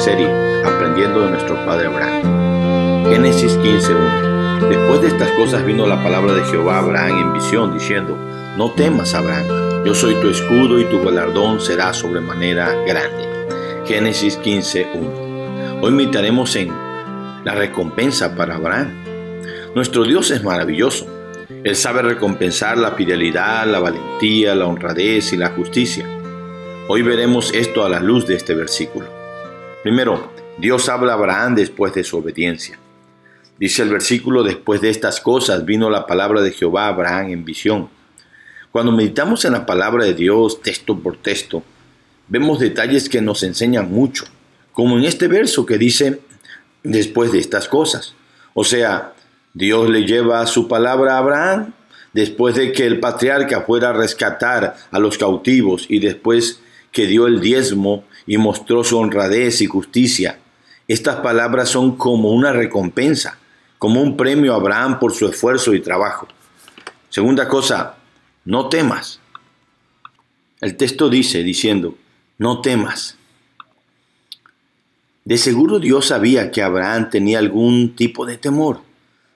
serie Aprendiendo de nuestro padre Abraham. Génesis 15:1. Después de estas cosas vino la palabra de Jehová a Abraham en visión, diciendo: No temas, Abraham, yo soy tu escudo y tu galardón será sobremanera grande. Génesis 15:1. Hoy meditaremos en la recompensa para Abraham. Nuestro Dios es maravilloso. Él sabe recompensar la fidelidad, la valentía, la honradez y la justicia. Hoy veremos esto a la luz de este versículo. Primero, Dios habla a Abraham después de su obediencia. Dice el versículo, después de estas cosas vino la palabra de Jehová a Abraham en visión. Cuando meditamos en la palabra de Dios texto por texto, vemos detalles que nos enseñan mucho, como en este verso que dice, después de estas cosas. O sea, Dios le lleva su palabra a Abraham después de que el patriarca fuera a rescatar a los cautivos y después que dio el diezmo y mostró su honradez y justicia. Estas palabras son como una recompensa, como un premio a Abraham por su esfuerzo y trabajo. Segunda cosa, no temas. El texto dice, diciendo, no temas. De seguro Dios sabía que Abraham tenía algún tipo de temor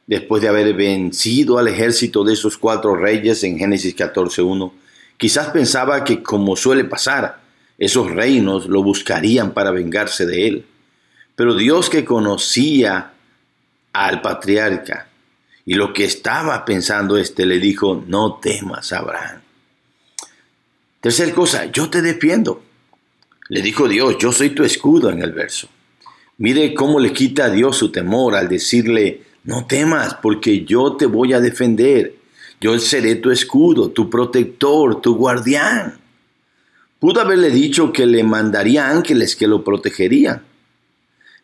después de haber vencido al ejército de esos cuatro reyes en Génesis 14.1. Quizás pensaba que, como suele pasar, esos reinos lo buscarían para vengarse de él. Pero Dios que conocía al patriarca y lo que estaba pensando este le dijo, no temas, Abraham. Tercer cosa, yo te defiendo. Le dijo Dios, yo soy tu escudo en el verso. Mire cómo le quita a Dios su temor al decirle, no temas, porque yo te voy a defender. Yo seré tu escudo, tu protector, tu guardián. Pudo haberle dicho que le mandaría ángeles que lo protegerían,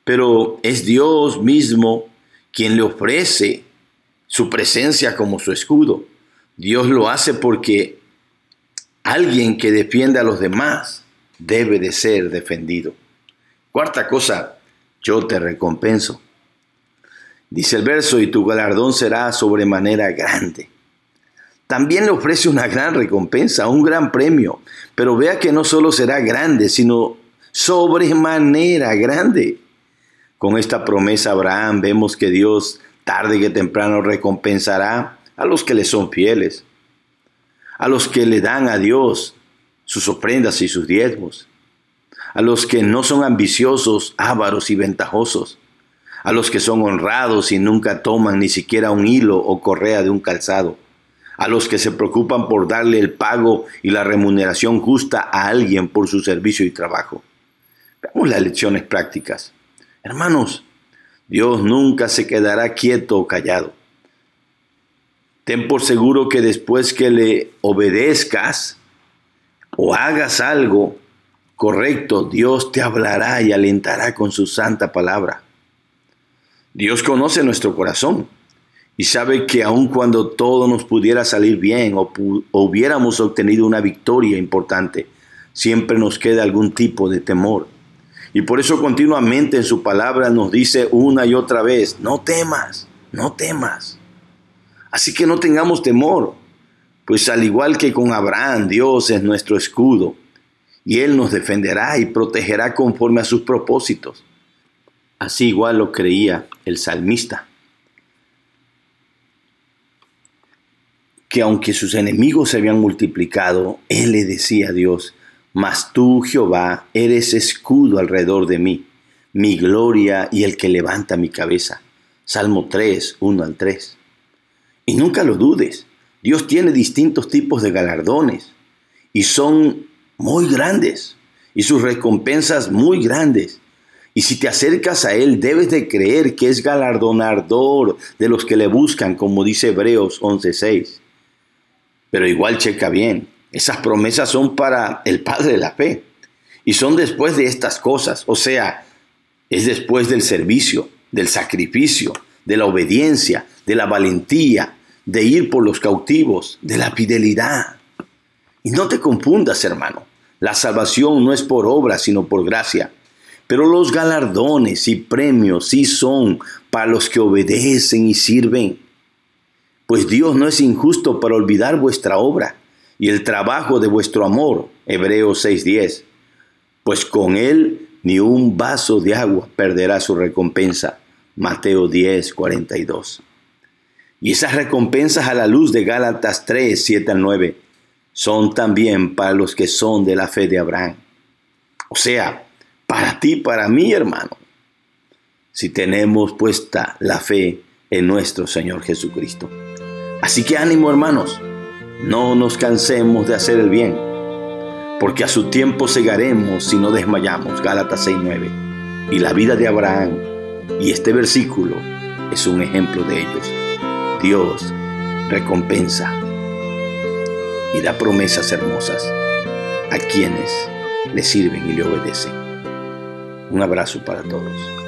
pero es Dios mismo quien le ofrece su presencia como su escudo. Dios lo hace porque alguien que defiende a los demás debe de ser defendido. Cuarta cosa, yo te recompenso. Dice el verso, y tu galardón será sobremanera grande también le ofrece una gran recompensa, un gran premio. Pero vea que no solo será grande, sino sobremanera grande. Con esta promesa Abraham vemos que Dios tarde que temprano recompensará a los que le son fieles, a los que le dan a Dios sus ofrendas y sus diezmos, a los que no son ambiciosos, ávaros y ventajosos, a los que son honrados y nunca toman ni siquiera un hilo o correa de un calzado a los que se preocupan por darle el pago y la remuneración justa a alguien por su servicio y trabajo. Veamos las lecciones prácticas. Hermanos, Dios nunca se quedará quieto o callado. Ten por seguro que después que le obedezcas o hagas algo correcto, Dios te hablará y alentará con su santa palabra. Dios conoce nuestro corazón y sabe que aun cuando todo nos pudiera salir bien o, hubiéramos obtenido una victoria importante, siempre nos queda algún tipo de temor. Y por eso continuamente en su palabra nos dice una y otra vez, no temas, no temas. Así que no tengamos temor, pues al igual que con Abraham, Dios es nuestro escudo, y Él nos defenderá y protegerá conforme a sus propósitos. Así igual lo creía el salmista. Que aunque sus enemigos se habían multiplicado, él le decía a Dios, mas tú, Jehová, eres escudo alrededor de mí, mi gloria y el que levanta mi cabeza. Salmo 3, 1 al 3. Y nunca lo dudes, Dios tiene distintos tipos de galardones y son muy grandes y sus recompensas muy grandes. Y si te acercas a Él, debes de creer que es galardonador de los que le buscan, como dice Hebreos 11.6. Pero igual checa bien, esas promesas son para el Padre de la fe. Y son después de estas cosas, o sea, es después del servicio, del sacrificio, de la obediencia, de la valentía, de ir por los cautivos, de la fidelidad. Y no te confundas, hermano, la salvación no es por obra, sino por gracia. Pero los galardones y premios sí son para los que obedecen y sirven pues Dios no es injusto para olvidar vuestra obra y el trabajo de vuestro amor. Hebreos 6:10. Pues con Él ni un vaso de agua perderá su recompensa. Mateo 10, 42. Y esas recompensas a la luz de Gálatas 3, 7 al 9 son también para los que son de la fe de Abraham. O sea, para ti, para mí, hermano, si tenemos puesta la fe en nuestro Señor Jesucristo. Así que ánimo, hermanos, no nos cansemos de hacer el bien, porque a su tiempo segaremos si no desmayamos. Gálatas 9. Y la vida de Abraham y este versículo es un ejemplo de ellos. Dios recompensa y da promesas hermosas a quienes le sirven y le obedecen. Un abrazo para todos.